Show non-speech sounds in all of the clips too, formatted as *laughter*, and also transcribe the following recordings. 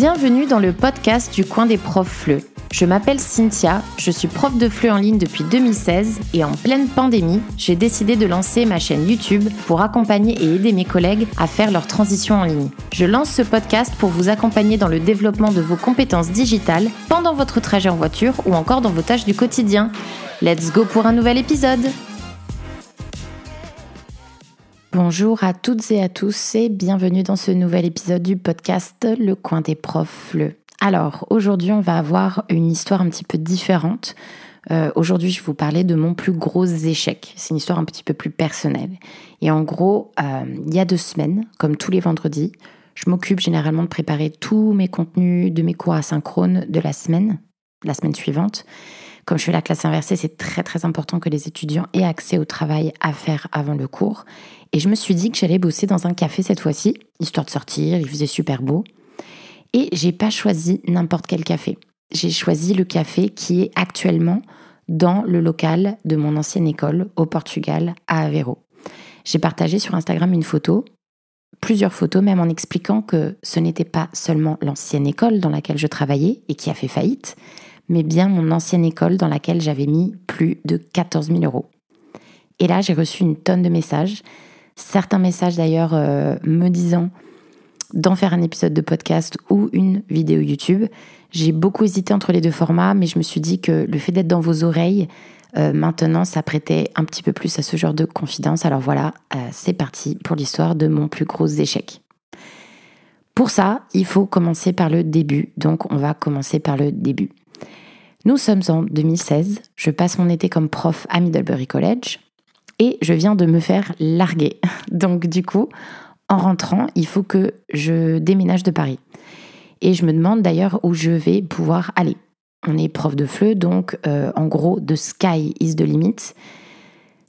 Bienvenue dans le podcast du coin des profs FLE. Je m'appelle Cynthia, je suis prof de FLE en ligne depuis 2016 et en pleine pandémie, j'ai décidé de lancer ma chaîne YouTube pour accompagner et aider mes collègues à faire leur transition en ligne. Je lance ce podcast pour vous accompagner dans le développement de vos compétences digitales pendant votre trajet en voiture ou encore dans vos tâches du quotidien. Let's go pour un nouvel épisode Bonjour à toutes et à tous et bienvenue dans ce nouvel épisode du podcast Le coin des profs. Le. Alors aujourd'hui on va avoir une histoire un petit peu différente. Euh, aujourd'hui je vais vous parler de mon plus gros échec. C'est une histoire un petit peu plus personnelle. Et en gros, euh, il y a deux semaines, comme tous les vendredis, je m'occupe généralement de préparer tous mes contenus de mes cours asynchrones de la semaine, la semaine suivante. Comme je fais la classe inversée, c'est très très important que les étudiants aient accès au travail à faire avant le cours. Et je me suis dit que j'allais bosser dans un café cette fois-ci, histoire de sortir, il faisait super beau. Et j'ai pas choisi n'importe quel café. J'ai choisi le café qui est actuellement dans le local de mon ancienne école au Portugal, à Aveiro. J'ai partagé sur Instagram une photo, plusieurs photos même en expliquant que ce n'était pas seulement l'ancienne école dans laquelle je travaillais et qui a fait faillite, mais bien mon ancienne école dans laquelle j'avais mis plus de 14 000 euros. Et là, j'ai reçu une tonne de messages certains messages d'ailleurs euh, me disant d'en faire un épisode de podcast ou une vidéo YouTube. J'ai beaucoup hésité entre les deux formats, mais je me suis dit que le fait d'être dans vos oreilles, euh, maintenant, ça prêtait un petit peu plus à ce genre de confidence. Alors voilà, euh, c'est parti pour l'histoire de mon plus gros échec. Pour ça, il faut commencer par le début. Donc on va commencer par le début. Nous sommes en 2016. Je passe mon été comme prof à Middlebury College et je viens de me faire larguer. *laughs* Donc du coup, en rentrant, il faut que je déménage de Paris. Et je me demande d'ailleurs où je vais pouvoir aller. On est prof de FLE, donc euh, en gros, the sky is the limit.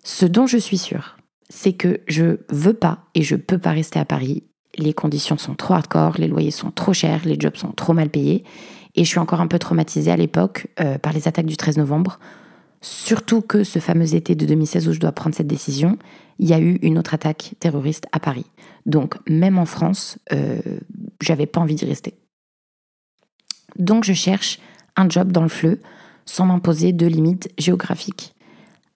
Ce dont je suis sûre, c'est que je veux pas et je peux pas rester à Paris. Les conditions sont trop hardcore, les loyers sont trop chers, les jobs sont trop mal payés. Et je suis encore un peu traumatisée à l'époque euh, par les attaques du 13 novembre Surtout que ce fameux été de 2016 où je dois prendre cette décision, il y a eu une autre attaque terroriste à Paris. Donc même en France, euh, j'avais pas envie d'y rester. Donc je cherche un job dans le fleu sans m'imposer de limites géographiques.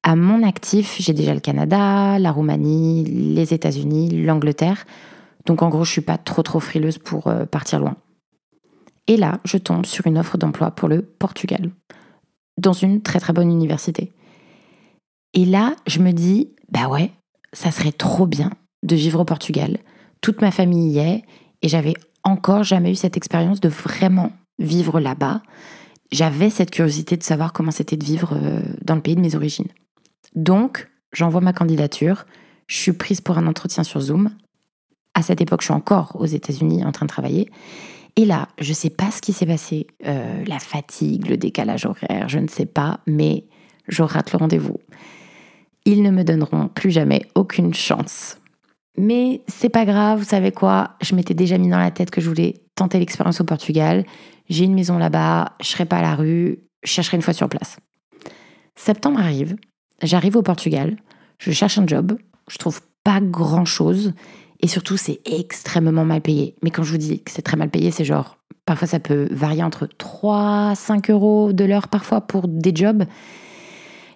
À mon actif, j'ai déjà le Canada, la Roumanie, les États-Unis, l'Angleterre. Donc en gros, je suis pas trop trop frileuse pour euh, partir loin. Et là, je tombe sur une offre d'emploi pour le Portugal dans une très très bonne université. Et là, je me dis, bah ouais, ça serait trop bien de vivre au Portugal. Toute ma famille y est et j'avais encore jamais eu cette expérience de vraiment vivre là-bas. J'avais cette curiosité de savoir comment c'était de vivre euh, dans le pays de mes origines. Donc, j'envoie ma candidature, je suis prise pour un entretien sur Zoom. À cette époque, je suis encore aux États-Unis en train de travailler. Et là, je ne sais pas ce qui s'est passé, euh, la fatigue, le décalage horaire, je ne sais pas, mais je rate le rendez-vous. Ils ne me donneront plus jamais aucune chance. Mais c'est pas grave, vous savez quoi? Je m'étais déjà mis dans la tête que je voulais tenter l'expérience au Portugal. J'ai une maison là-bas, je serai pas à la rue, je chercherai une fois sur place. Septembre arrive, j'arrive au Portugal, je cherche un job, je trouve pas grand chose et surtout, c'est extrêmement mal payé. Mais quand je vous dis que c'est très mal payé, c'est genre, parfois ça peut varier entre 3, 5 euros de l'heure parfois pour des jobs.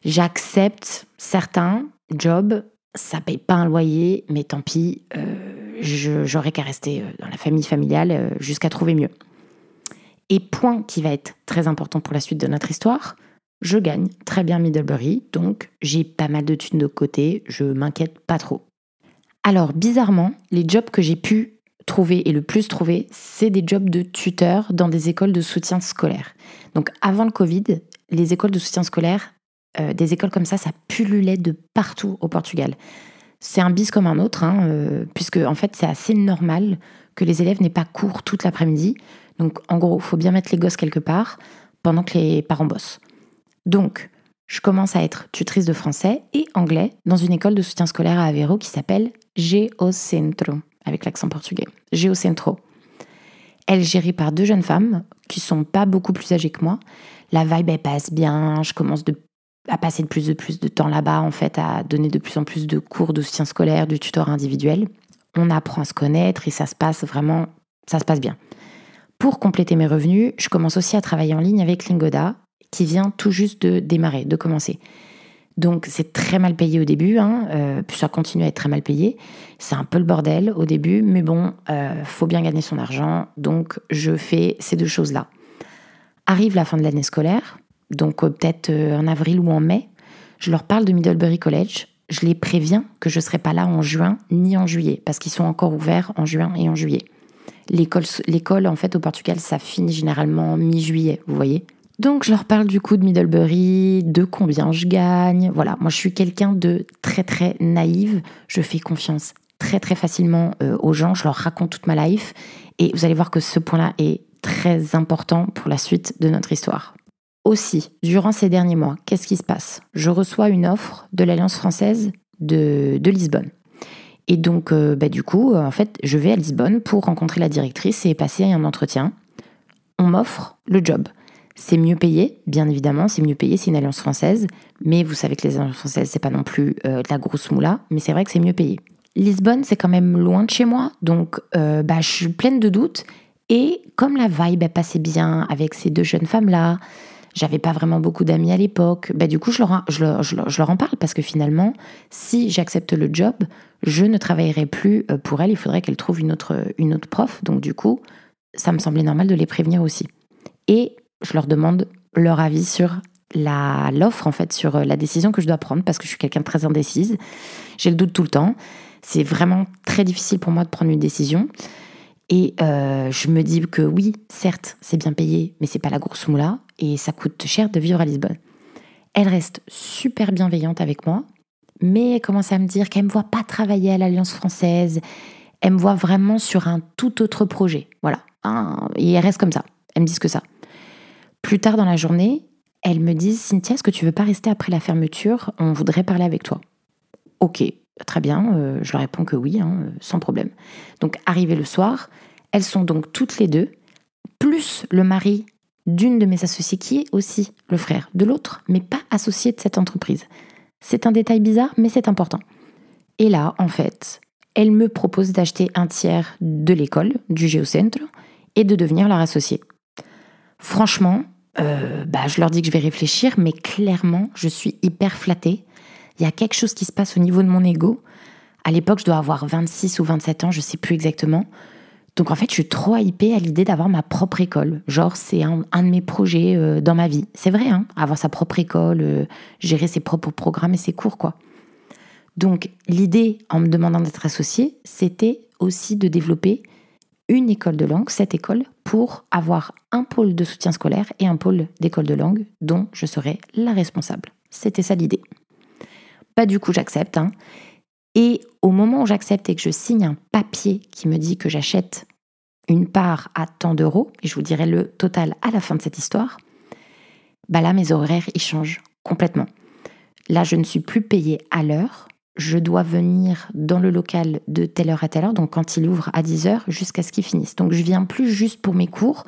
J'accepte certains jobs, ça paye pas un loyer, mais tant pis, euh, j'aurais qu'à rester euh, dans la famille familiale euh, jusqu'à trouver mieux. Et point qui va être très important pour la suite de notre histoire, je gagne très bien Middlebury, donc j'ai pas mal de thunes de côté, je m'inquiète pas trop. Alors, bizarrement, les jobs que j'ai pu trouver et le plus trouver, c'est des jobs de tuteur dans des écoles de soutien scolaire. Donc, avant le Covid, les écoles de soutien scolaire, euh, des écoles comme ça, ça pullulait de partout au Portugal. C'est un bis comme un autre, hein, euh, puisque en fait, c'est assez normal que les élèves n'aient pas cours toute l'après-midi. Donc, en gros, il faut bien mettre les gosses quelque part pendant que les parents bossent. Donc, je commence à être tutrice de français et anglais dans une école de soutien scolaire à Aveiro qui s'appelle Geocentro, avec l'accent portugais. Geocentro. Elle est gérée par deux jeunes femmes qui sont pas beaucoup plus âgées que moi. La vibe, elle passe bien. Je commence à passer de plus en plus de temps là-bas, en fait, à donner de plus en plus de cours de soutien scolaire, de tuteur individuel. On apprend à se connaître et ça se passe vraiment, ça se passe bien. Pour compléter mes revenus, je commence aussi à travailler en ligne avec Lingoda, qui vient tout juste de démarrer, de commencer. Donc c'est très mal payé au début, hein, euh, puis ça continue à être très mal payé. C'est un peu le bordel au début, mais bon, euh, faut bien gagner son argent, donc je fais ces deux choses-là. Arrive la fin de l'année scolaire, donc euh, peut-être en avril ou en mai, je leur parle de Middlebury College, je les préviens que je ne serai pas là en juin ni en juillet, parce qu'ils sont encore ouverts en juin et en juillet. L'école, en fait, au Portugal, ça finit généralement mi-juillet, vous voyez. Donc je leur parle du coup de Middlebury, de combien je gagne. Voilà, moi je suis quelqu'un de très très naïve. Je fais confiance très très facilement euh, aux gens. Je leur raconte toute ma life. Et vous allez voir que ce point-là est très important pour la suite de notre histoire. Aussi, durant ces derniers mois, qu'est-ce qui se passe? Je reçois une offre de l'Alliance française de, Lisbonne. Et donc, euh, bah, du coup, en fait, je vais à Lisbonne pour rencontrer la directrice et passer un entretien. On m'offre le job. C'est mieux payé, bien évidemment, c'est mieux payé, c'est une alliance française, mais vous savez que les alliances françaises, c'est pas non plus euh, la grosse moula, mais c'est vrai que c'est mieux payé. Lisbonne, c'est quand même loin de chez moi, donc euh, bah, je suis pleine de doutes. Et comme la vibe passait bien avec ces deux jeunes femmes-là, j'avais pas vraiment beaucoup d'amis à l'époque, bah, du coup je leur, en parle parce que finalement, si j'accepte le job, je ne travaillerai plus euh, pour elle, il faudrait qu'elle trouve une autre, une autre prof, donc du coup, ça me semblait normal de les prévenir aussi. Et je leur demande leur avis sur l'offre en fait sur euh, la décision que je dois prendre parce que je suis quelqu'un de très indécise. J'ai le doute tout le temps. C'est vraiment très difficile pour moi de prendre une décision. Et euh, je me dis que oui, certes, c'est bien payé, mais c'est pas la grosse moula et ça coûte cher de vivre à Lisbonne. Elle reste super bienveillante avec moi, mais elle commence à me dire qu'elle me voit pas travailler à l'Alliance française. Elle me voit vraiment sur un tout autre projet. Voilà. Et elle reste comme ça. Elle me dit que ça. Plus tard dans la journée, elles me disent Cynthia, est-ce que tu veux pas rester après la fermeture? On voudrait parler avec toi. Ok, très bien, euh, je leur réponds que oui, hein, sans problème. Donc, arrivé le soir, elles sont donc toutes les deux, plus le mari d'une de mes associées qui est aussi le frère de l'autre, mais pas associé de cette entreprise. C'est un détail bizarre, mais c'est important. Et là, en fait, elle me propose d'acheter un tiers de l'école, du Géocentre, et de devenir leur associée. Franchement, euh, bah, je leur dis que je vais réfléchir, mais clairement, je suis hyper flattée. Il y a quelque chose qui se passe au niveau de mon ego. À l'époque, je dois avoir 26 ou 27 ans, je sais plus exactement. Donc en fait, je suis trop hypée à l'idée d'avoir ma propre école. Genre, c'est un, de mes projets euh, dans ma vie. C'est vrai, hein, avoir sa propre école, euh, gérer ses propres programmes et ses cours, quoi. Donc l'idée, en me demandant d'être associée, c'était aussi de développer une école de langue, cette école, pour avoir un pôle de soutien scolaire et un pôle d'école de langue dont je serais la responsable. C'était ça l'idée. Pas du coup, j'accepte. Hein. Et au moment où j'accepte et que je signe un papier qui me dit que j'achète une part à tant d'euros, et je vous dirai le total à la fin de cette histoire, bah là, mes horaires, ils changent complètement. Là, je ne suis plus payée à l'heure, je dois venir dans le local de telle heure à telle heure, donc quand il ouvre à 10 heures jusqu'à ce qu'il finisse. Donc je viens plus juste pour mes cours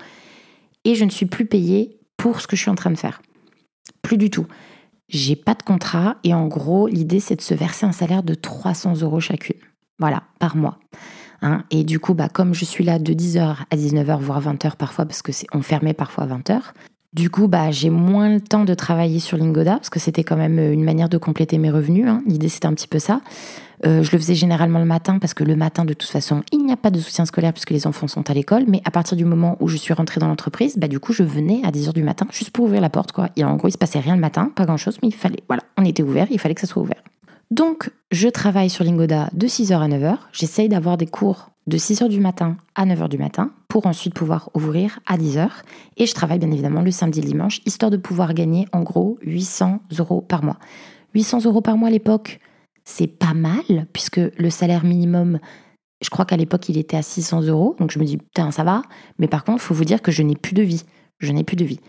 et je ne suis plus payée pour ce que je suis en train de faire. Plus du tout. J'ai pas de contrat et en gros, l'idée c'est de se verser un salaire de 300 euros chacune. Voilà, par mois. Hein. et du coup, bah, comme je suis là de 10h à 19h, voire 20h parfois, parce que c'est on fermait parfois à 20h, du coup, bah, j'ai moins le temps de travailler sur Lingoda parce que c'était quand même euh, une manière de compléter mes revenus. Hein. L'idée, c'était un petit peu ça. Euh, je le faisais généralement le matin parce que le matin, de toute façon, il n'y a pas de soutien scolaire puisque les enfants sont à l'école. Mais à partir du moment où je suis rentrée dans l'entreprise, bah, du coup, je venais à 10h du matin juste pour ouvrir la porte. Quoi. Et en gros, il se passait rien le matin, pas grand-chose, mais il fallait, voilà, on était ouvert, il fallait que ça soit ouvert. Donc, je travaille sur Lingoda de 6h à 9h. J'essaye d'avoir des cours de 6h du matin à 9h du matin pour ensuite pouvoir ouvrir à 10h. Et je travaille bien évidemment le samedi et le dimanche, histoire de pouvoir gagner en gros 800 euros par mois. 800 euros par mois à l'époque, c'est pas mal, puisque le salaire minimum, je crois qu'à l'époque, il était à 600 euros. Donc je me dis, putain, ça va. Mais par contre, il faut vous dire que je n'ai plus de vie. Je n'ai plus de vie.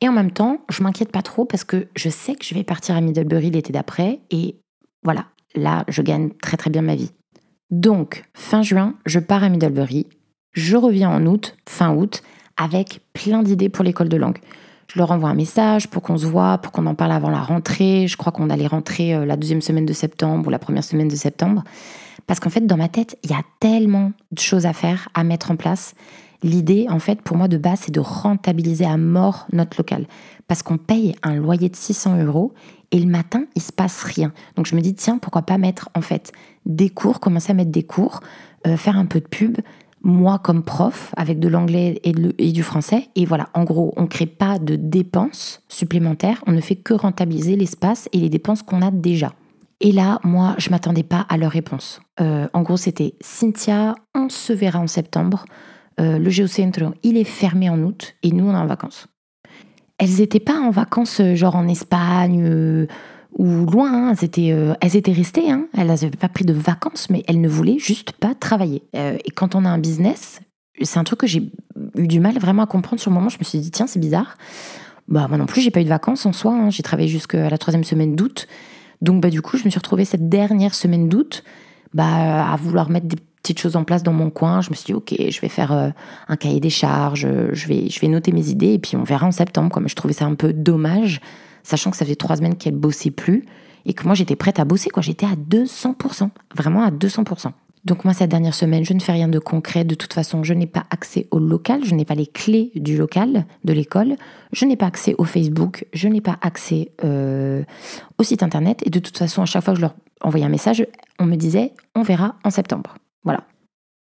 Et en même temps, je m'inquiète pas trop parce que je sais que je vais partir à Middlebury l'été d'après. Et voilà, là, je gagne très très bien ma vie. Donc, fin juin, je pars à Middlebury. Je reviens en août, fin août, avec plein d'idées pour l'école de langue. Je leur envoie un message pour qu'on se voit, pour qu'on en parle avant la rentrée. Je crois qu'on allait rentrer euh, la deuxième semaine de septembre ou la première semaine de septembre. Parce qu'en fait, dans ma tête, il y a tellement de choses à faire, à mettre en place. L'idée, en fait, pour moi de base, c'est de rentabiliser à mort notre local. Parce qu'on paye un loyer de 600 euros et le matin, il se passe rien. Donc je me dis, tiens, pourquoi pas mettre, en fait, des cours, commencer à mettre des cours, euh, faire un peu de pub, moi comme prof, avec de l'anglais et, du français. Et voilà, en gros, on ne crée pas de dépenses supplémentaires, on ne fait que rentabiliser l'espace et les dépenses qu'on a déjà. Et là, moi, je m'attendais pas à leur réponse. Euh, en gros, c'était Cynthia, on se verra en septembre. Euh, le Geocentro, il est fermé en août et nous, on est en vacances. Elles n'étaient pas en vacances, genre en Espagne ou loin. Hein. elles étaient restées. Hein. Elles n'avaient pas pris de vacances, mais elles ne voulaient juste pas travailler. et quand on a un business, c'est un truc que j'ai eu du mal vraiment à comprendre sur le moment. Je me suis dit, tiens, c'est bizarre. Bah, moi non plus, j'ai pas eu de vacances en soi. Hein. J'ai travaillé jusqu'à la troisième semaine d'août. Donc bah, du coup, je me suis retrouvée cette dernière semaine d'août bah, à vouloir mettre des petites choses en place dans mon coin. Je me suis dit, ok, je vais faire euh, un cahier des charges, je vais, noter mes idées et puis on verra en septembre. Quoi. je trouvais ça un peu dommage, sachant que ça faisait trois semaines qu'elle bossait plus et que moi j'étais prête à bosser. quoi. J'étais à 200%, vraiment à 200%. Donc moi, cette dernière semaine, je ne fais rien de concret. De toute façon, je n'ai pas accès au local, je n'ai pas les clés du local, de l'école, je n'ai pas accès au Facebook, je n'ai pas accès euh, au site internet. Et de toute façon, à chaque fois que je leur envoyais un message, on me disait, on verra en septembre. Voilà.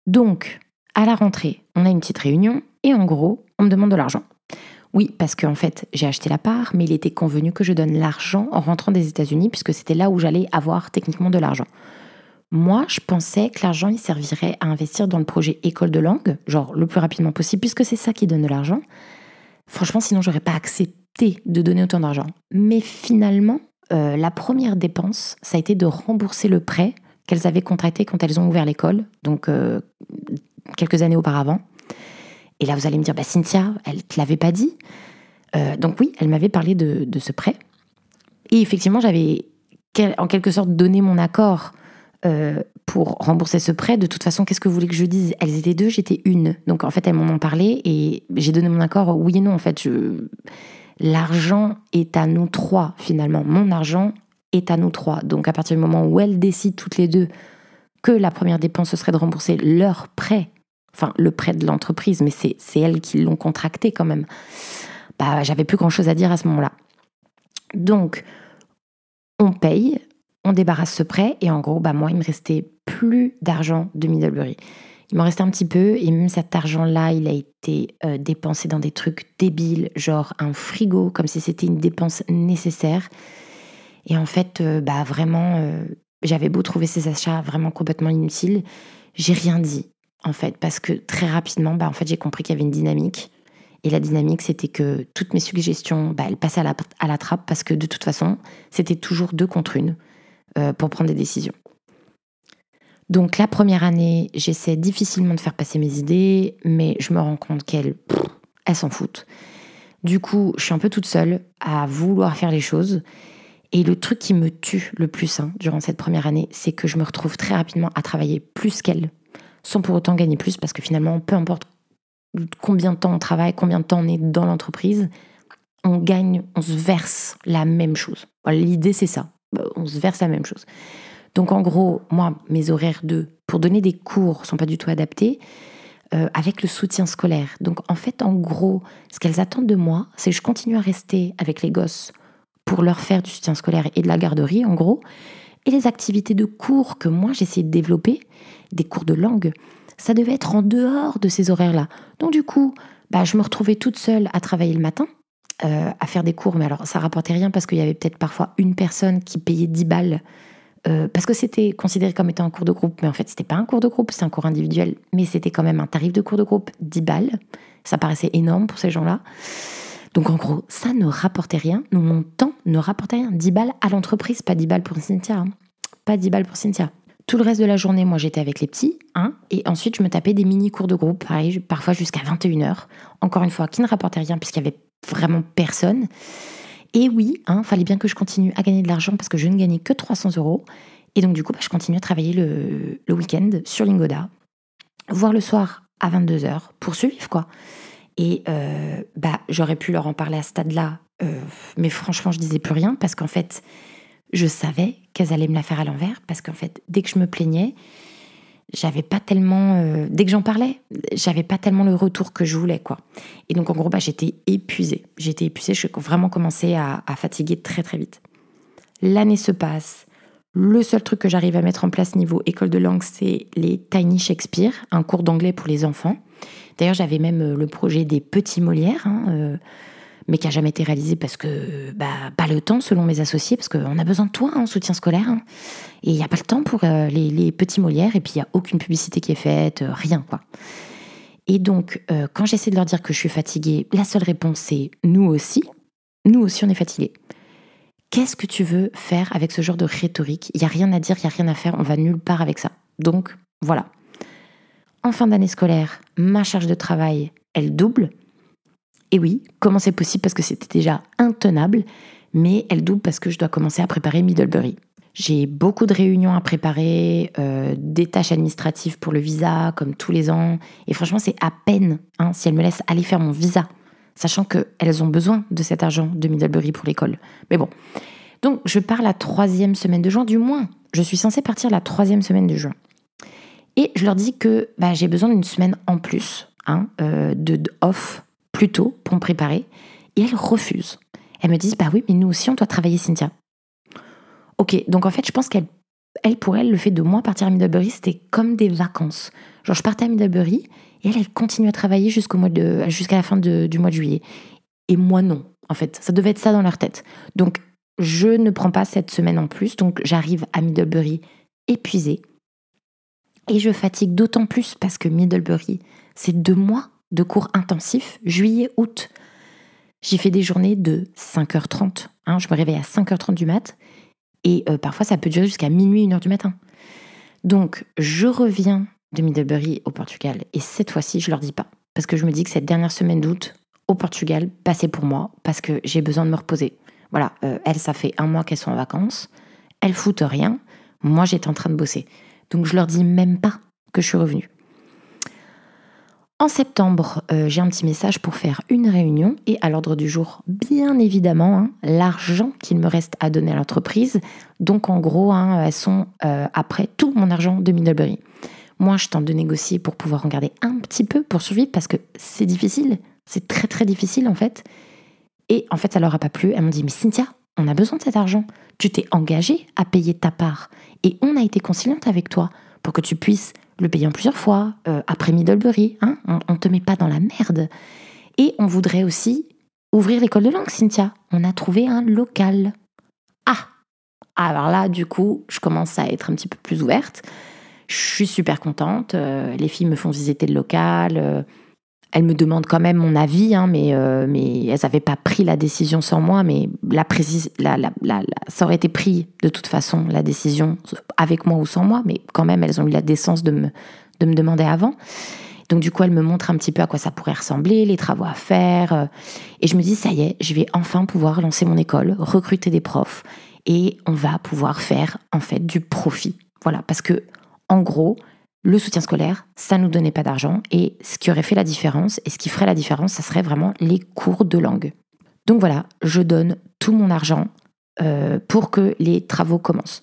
Donc, à la rentrée, on a une petite réunion et en gros, on me demande de l'argent. Oui, parce qu'en fait, j'ai acheté la part, mais il était convenu que je donne l'argent en rentrant des États-Unis, puisque c'était là où j'allais avoir techniquement de l'argent. Moi, je pensais que l'argent, il servirait à investir dans le projet école de langue, genre le plus rapidement possible, puisque c'est ça qui donne de l'argent. Franchement, sinon, j'aurais pas accepté de donner autant d'argent. Mais finalement, euh, la première dépense, ça a été de rembourser le prêt qu'elles avaient contracté quand elles ont ouvert l'école, donc euh, quelques années auparavant. Et là, vous allez me dire, bah, Cynthia, elle te l'avait pas dit. Euh, donc oui, elle m'avait parlé de, ce prêt. Et effectivement, j'avais en quelque sorte donné mon accord euh, pour rembourser ce prêt. De toute façon, qu'est-ce que vous voulez que je dise? Elles étaient deux, j'étais une. Donc en fait, elles m'en ont parlé et j'ai donné mon accord. Oui et non, en fait, l'argent est à nous trois finalement. Mon argent est à nous trois. Donc à partir du moment où elles décident toutes les deux que la première dépense ce serait de rembourser leur prêt, enfin le prêt de l'entreprise, mais c'est, elles qui l'ont contracté quand même. Bah, j'avais plus grand chose à dire à ce moment-là. Donc, on paye, on débarrasse ce prêt et en gros, bah moi, il me restait plus d'argent de Middlebury. Il m'en restait un petit peu et même cet argent-là, il a été euh, dépensé dans des trucs débiles, genre un frigo, comme si c'était une dépense nécessaire. Et en fait, euh, bah vraiment, euh, j'avais beau trouver ces achats vraiment complètement inutiles, j'ai rien dit en fait, parce que très rapidement, bah en fait, j'ai compris qu'il y avait une dynamique. Et la dynamique, c'était que toutes mes suggestions, bah, elles passaient à la, trappe parce que de toute façon, c'était toujours deux contre une. Euh, pour prendre des décisions. Donc la première année, j'essaie difficilement de faire passer mes idées, mais je me rends compte qu'elle, elle s'en foutent. Du coup, je suis un peu toute seule à vouloir faire les choses. Et le truc qui me tue le plus hein, durant cette première année, c'est que je me retrouve très rapidement à travailler plus qu'elle, sans pour autant gagner plus, parce que finalement, peu importe combien de temps on travaille, combien de temps on est dans l'entreprise, on gagne, on se verse la même chose. L'idée, c'est ça. Bah, on se verse la même chose. Donc en gros, moi, mes horaires de pour donner des cours sont pas du tout adaptés euh, avec le soutien scolaire. Donc en fait, en gros, ce qu'elles attendent de moi, c'est que je continue à rester avec les gosses pour leur faire du soutien scolaire et de la garderie, en gros. Et les activités de cours que moi j'essayais de développer, des cours de langue, ça devait être en dehors de ces horaires-là. Donc du coup, bah, je me retrouvais toute seule à travailler le matin, euh, à faire des cours, mais alors ça rapportait rien parce qu'il y avait peut-être parfois une personne qui payait 10 balles euh, parce que c'était considéré comme étant un cours de groupe, mais en fait c'était pas un cours de groupe, c'était un cours individuel, mais c'était quand même un tarif de cours de groupe 10 balles. Ça paraissait énorme pour ces gens-là. Donc en gros, ça ne rapportait rien, mon temps ne rapportait rien. 10 balles à l'entreprise, pas 10 balles pour Cynthia. Hein. Pas 10 balles pour Cynthia. Tout le reste de la journée, moi j'étais avec les petits, hein, et ensuite je me tapais des mini cours de groupe, pareil, parfois jusqu'à 21h. Encore une fois, qui ne rapportait rien puisqu'il y avait vraiment personne. Et oui, hein, fallait bien que je continue à gagner de l'argent parce que je ne gagnais que 300 euros. Et donc, du coup, bah, je continue à travailler le, week-end sur Lingoda, voire le soir à 22h pour suivre, quoi. Et euh, bah, j'aurais pu leur en parler à ce stade-là, euh, mais franchement, je disais plus rien parce qu'en fait, je savais qu'elles allaient me la faire à l'envers parce qu'en fait, dès que je me plaignais, j'avais pas tellement, euh, dès que j'en parlais, j'avais pas tellement le retour que je voulais, quoi. Et donc, en gros, bah, j'étais épuisée. J'étais épuisée, je vraiment commencé à, fatiguer très, très vite. L'année se passe. Le seul truc que j'arrive à mettre en place niveau école de langue, c'est les Tiny Shakespeare, un cours d'anglais pour les enfants. D'ailleurs, j'avais même euh, le projet des petits Molières, hein, euh, mais qui a jamais été réalisé parce que bah, pas le temps selon mes associés, parce qu'on a besoin de toi en soutien scolaire. Hein. et il n'y a pas le temps pour euh, les, petits Molières, et puis il n'y a aucune publicité qui est faite, rien quoi. Et donc, quand j'essaie de leur dire que je suis fatiguée, la seule réponse c'est nous aussi. Nous aussi, on est fatigués. Qu'est-ce que tu veux faire avec ce genre de rhétorique? Il n'y a rien à dire, il n'y a rien à faire, on va nulle part avec ça. Donc, voilà en fin d'année scolaire, ma charge de travail, elle double. Et oui, comment c'est possible Parce que c'était déjà intenable, mais elle double parce que je dois commencer à préparer Middlebury. J'ai beaucoup de réunions à préparer, euh, des tâches administratives pour le visa, comme tous les ans. Et franchement, c'est à peine hein, si elles me laissent aller faire mon visa, sachant qu'elles ont besoin de cet argent de Middlebury pour l'école. Mais bon. Donc, je pars la troisième semaine de juin, du moins. Je suis censée partir la troisième semaine de juin. Et je leur dis que bah, j'ai besoin d'une semaine en plus, hein, euh, de, off, tôt, pour me préparer. Et elles refusent. Elles me disent, bah oui, mais nous aussi, on doit travailler, Cynthia. Ok, donc en fait, je pense qu'elle, elle, pour elle, le fait de moi partir à Middlebury, c'était comme des vacances. Genre, je partais à Middlebury et elle, elle continue à travailler jusqu'au mois de, jusqu'à la fin du mois de juillet. Et moi, non, en fait. Ça devait être ça dans leur tête. Donc, je ne prends pas cette semaine en plus. Donc, j'arrive à Middlebury épuisée et je fatigue d'autant plus parce que Middlebury, c'est deux mois de cours intensifs, juillet-août. J'ai fait des journées de 5h30. Hein, je me réveille à 5h30 du mat. Et euh, parfois, ça peut durer jusqu'à minuit, 1h du matin. Donc, je reviens de Middlebury au Portugal. Et cette fois-ci, je leur dis pas. Parce que je me dis que cette dernière semaine d'août au Portugal, passez pour moi. Parce que j'ai besoin de me reposer. Voilà, euh, elles, ça fait un mois qu'elles sont en vacances. Elles foutent rien. Moi, j'étais en train de bosser. Donc je leur dis même pas que je suis revenue. En septembre, euh, j'ai un petit message pour faire une réunion et à l'ordre du jour, bien évidemment, hein, l'argent qu'il me reste à donner à l'entreprise. Donc en gros, hein, elles sont euh, après tout mon argent de Middlebury. Moi, je tente de négocier pour pouvoir en garder un petit peu pour survivre parce que c'est difficile. C'est très très difficile en fait. Et en fait, ça leur a pas plu. Elles m'ont dit, mais Cynthia, on a besoin de cet argent. Tu t'es engagée à payer ta part. Et on a été conciliante avec toi pour que tu puisses le en plusieurs fois, euh, après Middlebury. Hein on ne te met pas dans la merde. Et on voudrait aussi ouvrir l'école de langue, Cynthia. On a trouvé un local. Ah Alors là, du coup, je commence à être un petit peu plus ouverte. Je suis super contente. Euh, les filles me font visiter le local. Elles me demandent quand même mon avis, hein, mais, euh, mais elles n'avaient pas pris la décision sans moi, mais la, la, la, ça aurait été pris de toute façon, la décision, avec moi ou sans moi, mais quand même, elles ont eu la décence de me, de me demander avant. Donc du coup, elles me montrent un petit peu à quoi ça pourrait ressembler, les travaux à faire. Euh, et je me dis, ça y est, je vais enfin pouvoir lancer mon école, recruter des profs, et on va pouvoir faire en fait du profit. Voilà, parce que en gros, le soutien scolaire, ça nous donnait pas d'argent et ce qui aurait fait la différence et ce qui ferait la différence, ça serait vraiment les cours de langue. Donc voilà, je donne tout mon argent euh, pour que les travaux commencent.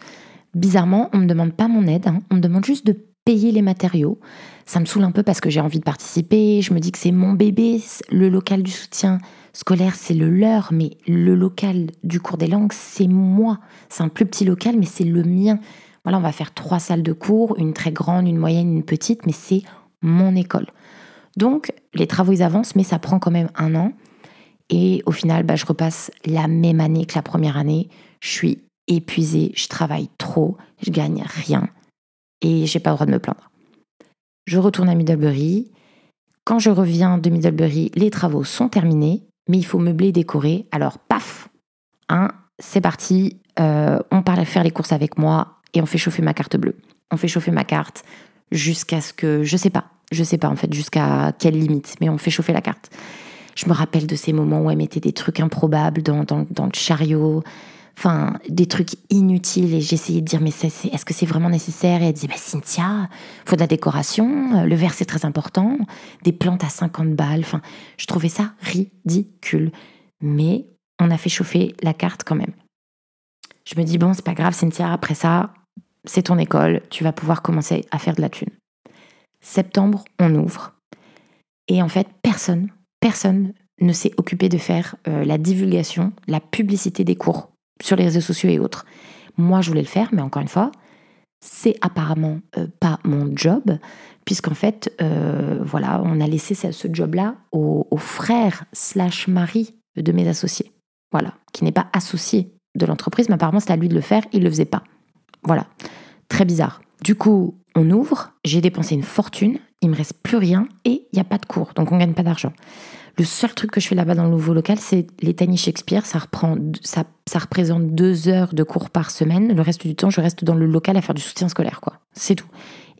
Bizarrement, on me demande pas mon aide, hein. on me demande juste de payer les matériaux. Ça me saoule un peu parce que j'ai envie de participer, je me dis que c'est mon bébé, le local du soutien scolaire, c'est le leur, mais le local du cours des langues, c'est moi. C'est un plus petit local, mais c'est le mien. Voilà, on va faire trois salles de cours, une très grande, une moyenne, une petite, mais c'est mon école. Donc, les travaux, ils avancent, mais ça prend quand même un an. Et au final, bah, je repasse la même année que la première année. Je suis épuisée, je travaille trop, je gagne rien. Et j'ai pas le droit de me plaindre. Je retourne à Middlebury. Quand je reviens de Middlebury, les travaux sont terminés, mais il faut meubler, décorer. Alors, paf, hein, c'est parti. Euh, on part faire les courses avec moi et on fait chauffer ma carte bleue. On fait chauffer ma carte jusqu'à ce que, je sais pas, je sais pas en fait jusqu'à quelle limite, mais on fait chauffer la carte. Je me rappelle de ces moments où elle mettait des trucs improbables dans, le chariot, enfin des trucs inutiles et j'essayais de dire mais est-ce que c'est vraiment nécessaire? Et elle disait bah Cynthia faut de la décoration le verre c'est très important des plantes à 50 balles. Enfin je trouvais ça ridicule. Mais on a fait chauffer la carte quand même. Je me dis bon c'est pas grave Cynthia après ça c'est ton école, tu vas pouvoir commencer à faire de la thune. Septembre, on ouvre. Et en fait, personne, personne ne s'est occupé de faire euh, la divulgation, la publicité des cours sur les réseaux sociaux et autres. Moi, je voulais le faire, mais encore une fois, c'est apparemment euh, pas mon job, puisqu'en fait, euh, voilà, on a laissé ce, job-là au, au, frère slash mari de mes associés. Voilà, qui n'est pas associé de l'entreprise, mais apparemment c'était à lui de le faire, il le faisait pas. Voilà, très bizarre. Du coup, on ouvre, j'ai dépensé une fortune, il me reste plus rien et il n'y a pas de cours, donc on gagne pas d'argent. Le seul truc que je fais là-bas dans le nouveau local, c'est les Tiny Shakespeare. Ça, reprend, ça, ça, représente deux heures de cours par semaine. Le reste du temps, je reste dans le local à faire du soutien scolaire, quoi. C'est tout.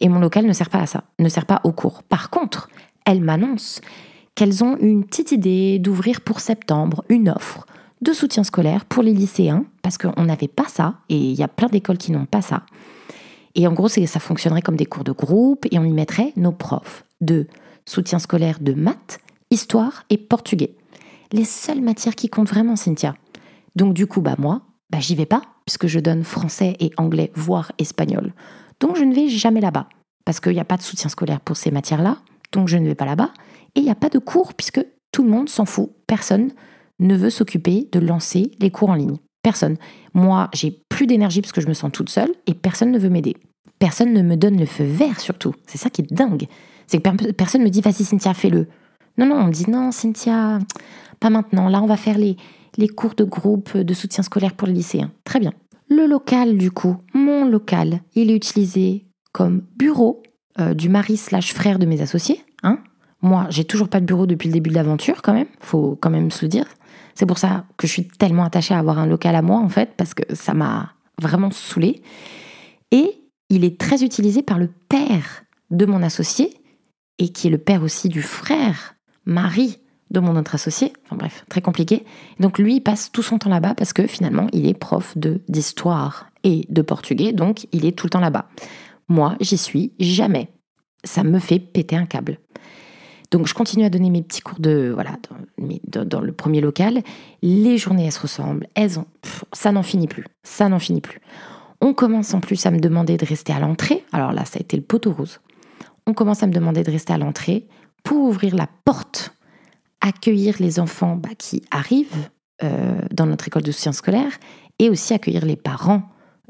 Et mon local ne sert pas à ça, ne sert pas aux cours. Par contre, elles m'annoncent qu'elles ont une petite idée d'ouvrir pour septembre une offre de soutien scolaire pour les lycéens, parce qu'on n'avait pas ça, et il y a plein d'écoles qui n'ont pas ça. Et en gros, ça fonctionnerait comme des cours de groupe, et on y mettrait nos profs de soutien scolaire de maths, histoire et portugais. Les seules matières qui comptent vraiment, Cynthia. Donc du coup, bah moi, bah j'y vais pas, puisque je donne français et anglais, voire espagnol. Donc je ne vais jamais là-bas, parce qu'il n'y a pas de soutien scolaire pour ces matières-là, donc je ne vais pas là-bas. Et il n'y a pas de cours, puisque tout le monde s'en fout, personne ne veut s'occuper de lancer les cours en ligne. Personne. Moi, j'ai plus d'énergie parce que je me sens toute seule et personne ne veut m'aider. Personne ne me donne le feu vert surtout. C'est ça qui est dingue. C'est que personne me dit vas-y Cynthia, fais-le. Non, non, on me dit non Cynthia, pas maintenant. Là, on va faire les, les cours de groupe de soutien scolaire pour les lycéens. Très bien. Le local, du coup, mon local, il est utilisé comme bureau euh, du mari slash frère de mes associés. Hein Moi, j'ai toujours pas de bureau depuis le début de l'aventure, quand même. Faut quand même se le dire. C'est pour ça que je suis tellement attachée à avoir un local à moi, en fait, parce que ça m'a vraiment saoulée. Et il est très utilisé par le père de mon associé, et qui est le père aussi du frère, mari de mon autre associé. Enfin bref, très compliqué. Donc lui, il passe tout son temps là-bas parce que finalement, il est prof de d'histoire et de portugais, donc il est tout le temps là-bas. Moi, j'y suis jamais. Ça me fait péter un câble. Donc je continue à donner mes petits cours de voilà dans, le premier local. Les journées elles se ressemblent, elles ont ça n'en finit plus, ça n'en finit plus. On commence en plus à me demander de rester à l'entrée. Alors là ça a été le poteau rose. On commence à me demander de rester à l'entrée pour ouvrir la porte, accueillir les enfants bah, qui arrivent euh, dans notre école de soutien scolaire et aussi accueillir les parents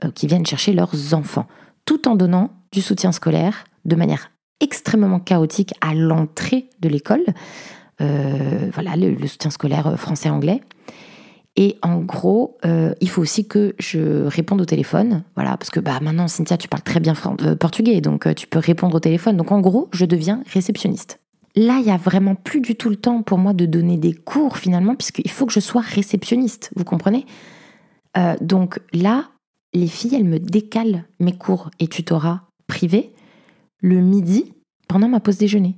euh, qui viennent chercher leurs enfants, tout en donnant du soutien scolaire de manière extrêmement chaotique à l'entrée de l'école. Euh, voilà, le, soutien scolaire euh, français-anglais. Et en gros, euh, il faut aussi que je réponde au téléphone. Voilà, parce que bah, maintenant, Cynthia, tu parles très bien portugais, donc tu peux répondre au téléphone. Donc en gros, je deviens réceptionniste. Là, il y a vraiment plus du tout le temps pour moi de donner des cours finalement, puisqu'il faut que je sois réceptionniste, vous comprenez? Donc là, les filles, elles me décalent mes cours et tutorats privés le midi pendant ma pause déjeuner.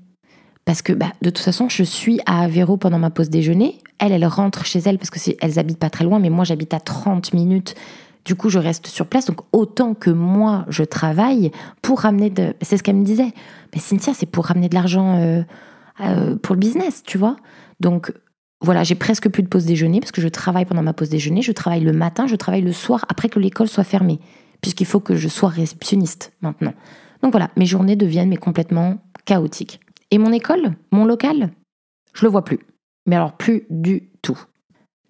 Parce que bah, de toute façon, je suis à Aveiro pendant ma pause déjeuner. Elle, elle rentre chez elle parce que elles habitent pas très loin, mais moi j'habite à 30 minutes. Du coup, je reste sur place. Donc autant que moi, je travaille pour ramener de... C'est ce qu'elle me disait. Mais Cynthia, c'est pour ramener de l'argent euh, euh, pour le business, tu vois. Donc voilà, j'ai presque plus de pause déjeuner parce que je travaille pendant ma pause déjeuner. Je travaille le matin, je travaille le soir après que l'école soit fermée. Puisqu'il faut que je sois réceptionniste maintenant. Donc voilà, mes journées deviennent mais complètement chaotiques. Et mon école, mon local, je le vois plus. Mais alors plus du tout.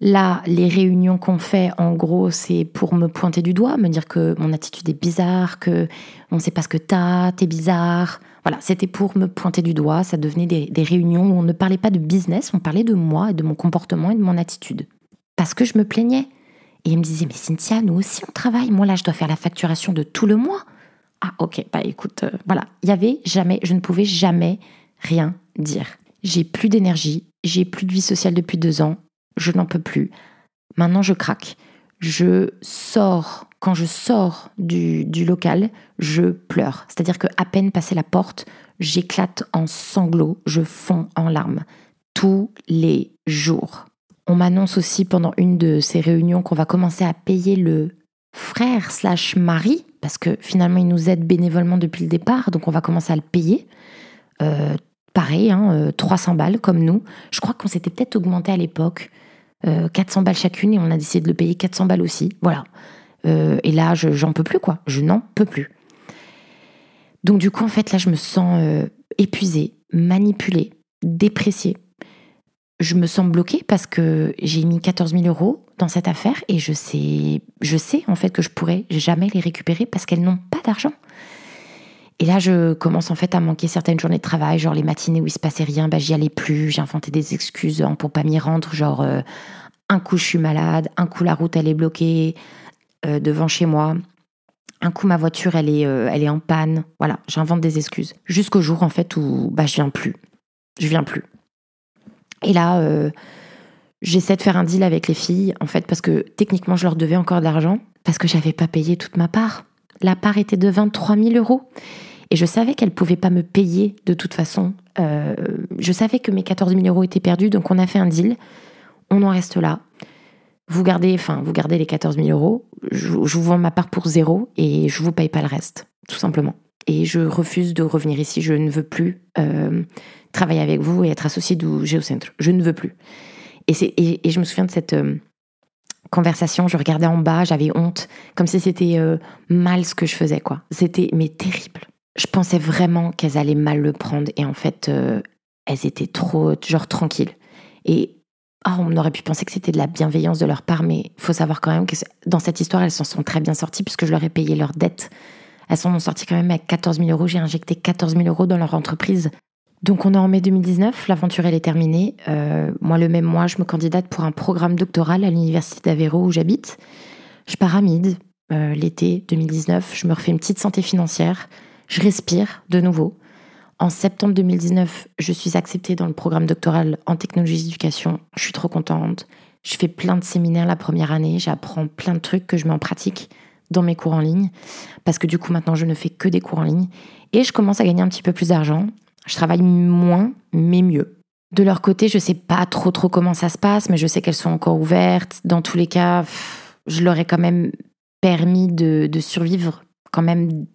Là, les réunions qu'on fait, en gros, c'est pour me pointer du doigt, me dire que mon attitude est bizarre, que on ne sait pas ce que t'as, t'es bizarre. Voilà, c'était pour me pointer du doigt. Ça devenait des, réunions où on ne parlait pas de business, on parlait de moi et de mon comportement et de mon attitude. Parce que je me plaignais. Et elle me disait, mais Cynthia, nous aussi on travaille. Moi là, je dois faire la facturation de tout le mois. Ah ok, bah écoute, euh, voilà, il y avait jamais, je ne pouvais jamais rien dire. J'ai plus d'énergie, j'ai plus de vie sociale depuis deux ans, je n'en peux plus. Maintenant, je craque. Je sors, quand je sors du, du local, je pleure. C'est-à-dire que à peine passé la porte, j'éclate en sanglots, je fonds en larmes. Tous les jours. On m'annonce aussi pendant une de ces réunions qu'on va commencer à payer le frère slash mari, parce que finalement il nous aide bénévolement depuis le départ, donc on va commencer à le payer. Euh, pareil, hein, 300 euh, balles comme nous. Je crois qu'on s'était peut-être augmenté à l'époque, 400 euh, balles chacune, et on a décidé de le payer 400 balles aussi. Voilà. et là, j'en peux plus, quoi. Je n'en peux plus. Donc du coup, en fait, là, je me sens euh, épuisée, manipulée, dépréciée. Je me sens bloquée parce que j'ai mis 14 000 euros dans cette affaire et je sais, je sais en fait que je pourrais jamais les récupérer parce qu'elles n'ont pas d'argent. Et là, je commence en fait à manquer certaines journées de travail, genre les matinées où il se passait rien, bah, j'y allais plus, j'ai inventé des excuses hein, pour pas m'y rendre, genre euh, un coup je suis malade, un coup la route elle est bloquée euh, devant chez moi, un coup ma voiture elle est, euh, elle est en panne, voilà, j'invente des excuses. Jusqu'au jour en fait où bah, je viens plus, je viens plus. Et là, j'essaie de faire un deal avec les filles, en fait, parce que techniquement je leur devais encore de l'argent, parce que j'avais pas payé toute ma part. La part était de 23 000 euros. Et je savais qu'elle ne pouvait pas me payer de toute façon. Euh, je savais que mes 14 000 euros étaient perdus, donc on a fait un deal. On en reste là. Vous gardez, enfin, vous gardez les 14 000 euros. Je, vous vends ma part pour zéro et je vous paye pas le reste, tout simplement. Et je refuse de revenir ici. Je ne veux plus euh, travailler avec vous et être associé du Géocentre. Je ne veux plus. Et, et, et je me souviens de cette euh, conversation, je regardais en bas, j'avais honte, comme si c'était euh, mal ce que je faisais, quoi. C'était, mais terrible. Je pensais vraiment qu'elles allaient mal le prendre et en fait, euh, elles étaient trop, genre, tranquilles. Et ah, on aurait pu penser que c'était de la bienveillance de leur part, mais faut savoir quand même que dans cette histoire, elles s'en sont très bien sorties puisque je leur ai payé leurs dettes. Elles s'en sont sorties quand même avec 14 000 euros. J'ai injecté 14 000 euros dans leur entreprise donc on est en mai 2019, l'aventure elle est terminée. Euh, moi le même mois, je me candidate pour un programme doctoral à l'université d'Avéro où j'habite. Je pars à Mide euh, l'été 2019, je me refais une petite santé financière, je respire de nouveau. En septembre 2019, je suis acceptée dans le programme doctoral en technologie d'éducation. Je suis trop contente. Je fais plein de séminaires la première année, j'apprends plein de trucs que je mets en pratique dans mes cours en ligne, parce que du coup maintenant je ne fais que des cours en ligne, et je commence à gagner un petit peu plus d'argent, je travaille moins, mais mieux. De leur côté, je sais pas trop trop comment ça se passe, mais je sais qu'elles sont encore ouvertes. Dans tous les cas, je leur ai quand même permis de, survivre quand même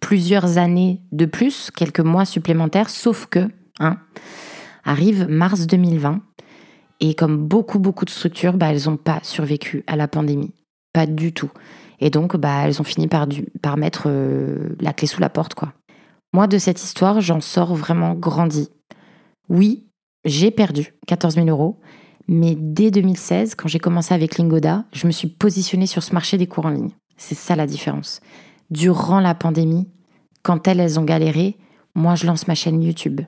plusieurs années de plus, quelques mois supplémentaires, sauf que, hein, arrive mars 2020, et comme beaucoup, beaucoup de structures, bah, elles n'ont pas survécu à la pandémie. Pas du tout. Et donc, bah, elles ont fini par, par mettre euh, la clé sous la porte, quoi. Moi, de cette histoire, j'en sors vraiment grandi. Oui, j'ai perdu 14 000 euros, mais dès 2016, quand j'ai commencé avec Lingoda, je me suis positionnée sur ce marché des cours en ligne. C'est ça la différence. Durant la pandémie, quand elles, elles ont galéré, moi, je lance ma chaîne YouTube.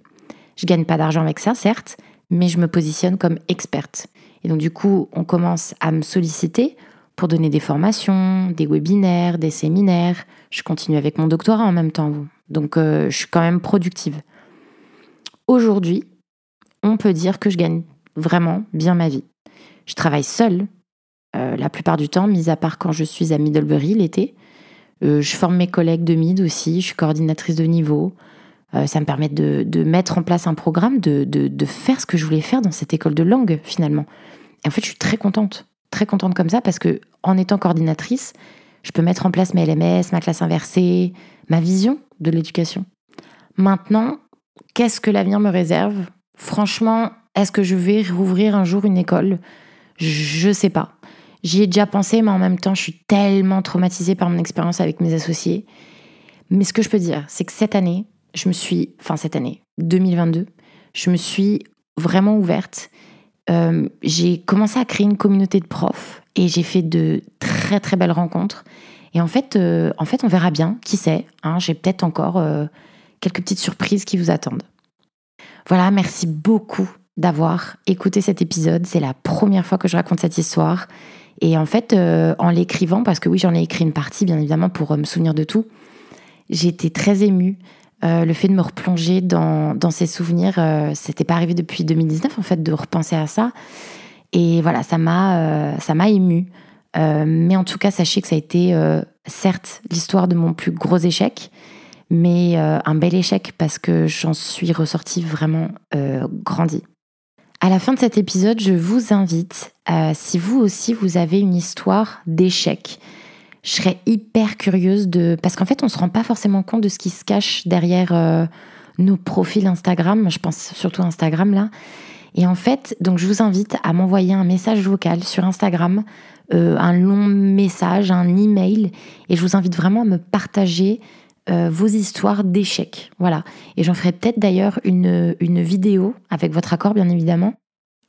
Je gagne pas d'argent avec ça, certes, mais je me positionne comme experte. Et donc, du coup, on commence à me solliciter pour donner des formations, des webinaires, des séminaires. Je continue avec mon doctorat en même temps. Donc, euh, je suis quand même productive. Aujourd'hui, on peut dire que je gagne vraiment bien ma vie. Je travaille seule euh, la plupart du temps, mis à part quand je suis à Middlebury l'été. Euh, je forme mes collègues de Mid aussi, je suis coordinatrice de niveau. ça me permet de, mettre en place un programme, de, faire ce que je voulais faire dans cette école de langue finalement. Et en fait, je suis très contente, très contente comme ça parce que en étant coordinatrice, je peux mettre en place mes LMS, ma classe inversée, ma vision de l'éducation. Maintenant, qu'est-ce que l'avenir me réserve? Franchement, est-ce que je vais rouvrir un jour une école? Je ne sais pas. J'y ai déjà pensé, mais en même temps, je suis tellement traumatisée par mon expérience avec mes associés. Mais ce que je peux dire, c'est que cette année, je me suis, enfin cette année, 2022, je me suis vraiment ouverte. Euh, j'ai commencé à créer une communauté de profs et j'ai fait de très très belles rencontres. Et en fait, euh, en fait on verra bien, qui sait. Hein, j'ai peut-être encore euh, quelques petites surprises qui vous attendent. Voilà, merci beaucoup d'avoir écouté cet épisode. C'est la première fois que je raconte cette histoire. Et en fait, euh, en l'écrivant, parce que oui, j'en ai écrit une partie, bien évidemment, pour me souvenir de tout, été très émue. le fait de me replonger dans, ces souvenirs, c'était pas arrivé depuis 2019, en fait, de repenser à ça. Et voilà, ça m'a émue. Euh, mais en tout cas, sachez que ça a été, euh, certes, l'histoire de mon plus gros échec, mais euh, un bel échec parce que j'en suis ressortie vraiment grandie. À la fin de cet épisode, je vous invite, si vous aussi vous avez une histoire d'échec, je serais hyper curieuse de... Parce qu'en fait, on ne se rend pas forcément compte de ce qui se cache derrière nos profils Instagram, je pense surtout Instagram là. Et en fait, donc je vous invite à m'envoyer un message vocal sur Instagram euh, un long message, un email, et je vous invite vraiment à me partager euh, vos histoires d'échecs. Voilà. Et j'en ferai peut-être d'ailleurs une, une vidéo, avec votre accord bien évidemment.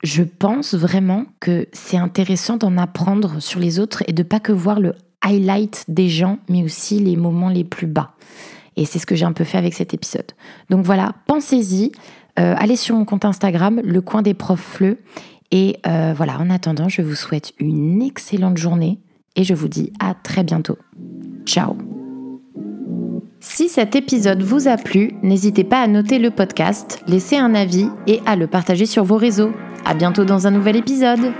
Je pense vraiment que c'est intéressant d'en apprendre sur les autres et de pas que voir le highlight des gens, mais aussi les moments les plus bas. Et c'est ce que j'ai un peu fait avec cet épisode. Donc voilà, pensez-y. Euh, allez sur mon compte Instagram, le coin des profs fleux. Et euh, voilà, en attendant, je vous souhaite une excellente journée et je vous dis à très bientôt. Ciao Si cet épisode vous a plu, n'hésitez pas à noter le podcast, laisser un avis et à le partager sur vos réseaux. À bientôt dans un nouvel épisode